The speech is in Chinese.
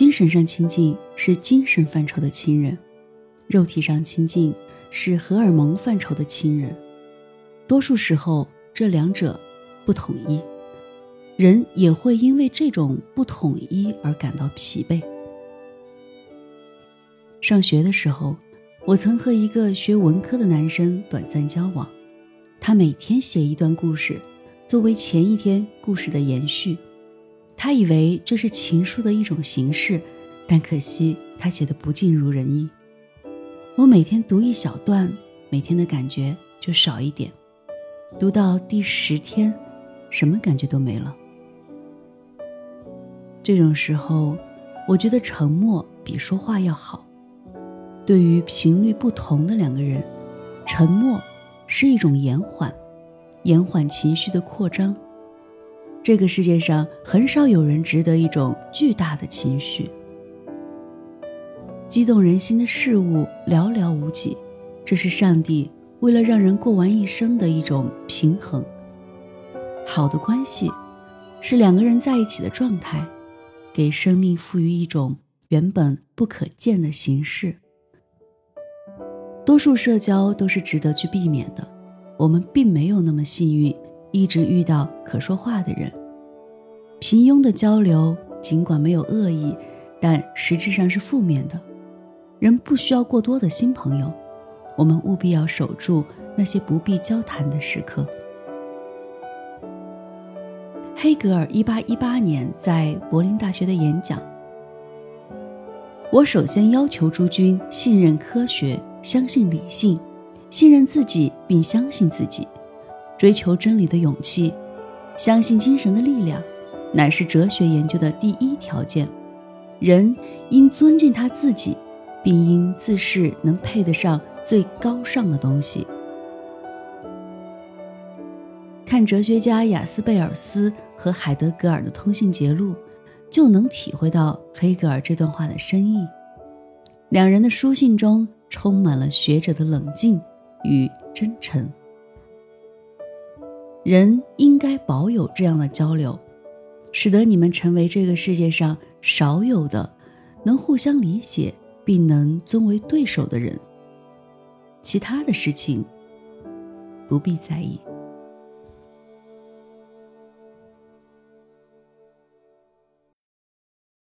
精神上亲近是精神范畴的亲人，肉体上亲近是荷尔蒙范畴的亲人。多数时候，这两者不统一，人也会因为这种不统一而感到疲惫。上学的时候，我曾和一个学文科的男生短暂交往，他每天写一段故事，作为前一天故事的延续。他以为这是情书的一种形式，但可惜他写的不尽如人意。我每天读一小段，每天的感觉就少一点。读到第十天，什么感觉都没了。这种时候，我觉得沉默比说话要好。对于频率不同的两个人，沉默是一种延缓，延缓情绪的扩张。这个世界上很少有人值得一种巨大的情绪，激动人心的事物寥寥无几。这是上帝为了让人过完一生的一种平衡。好的关系是两个人在一起的状态，给生命赋予一种原本不可见的形式。多数社交都是值得去避免的，我们并没有那么幸运。一直遇到可说话的人，平庸的交流尽管没有恶意，但实质上是负面的。人不需要过多的新朋友，我们务必要守住那些不必交谈的时刻。黑格尔一八一八年在柏林大学的演讲：我首先要求诸君信任科学，相信理性，信任自己，并相信自己。追求真理的勇气，相信精神的力量，乃是哲学研究的第一条件。人应尊敬他自己，并应自视能配得上最高尚的东西。看哲学家雅斯贝尔斯和海德格尔的通信节录，就能体会到黑格尔这段话的深意。两人的书信中充满了学者的冷静与真诚。人应该保有这样的交流，使得你们成为这个世界上少有的能互相理解并能尊为对手的人。其他的事情不必在意。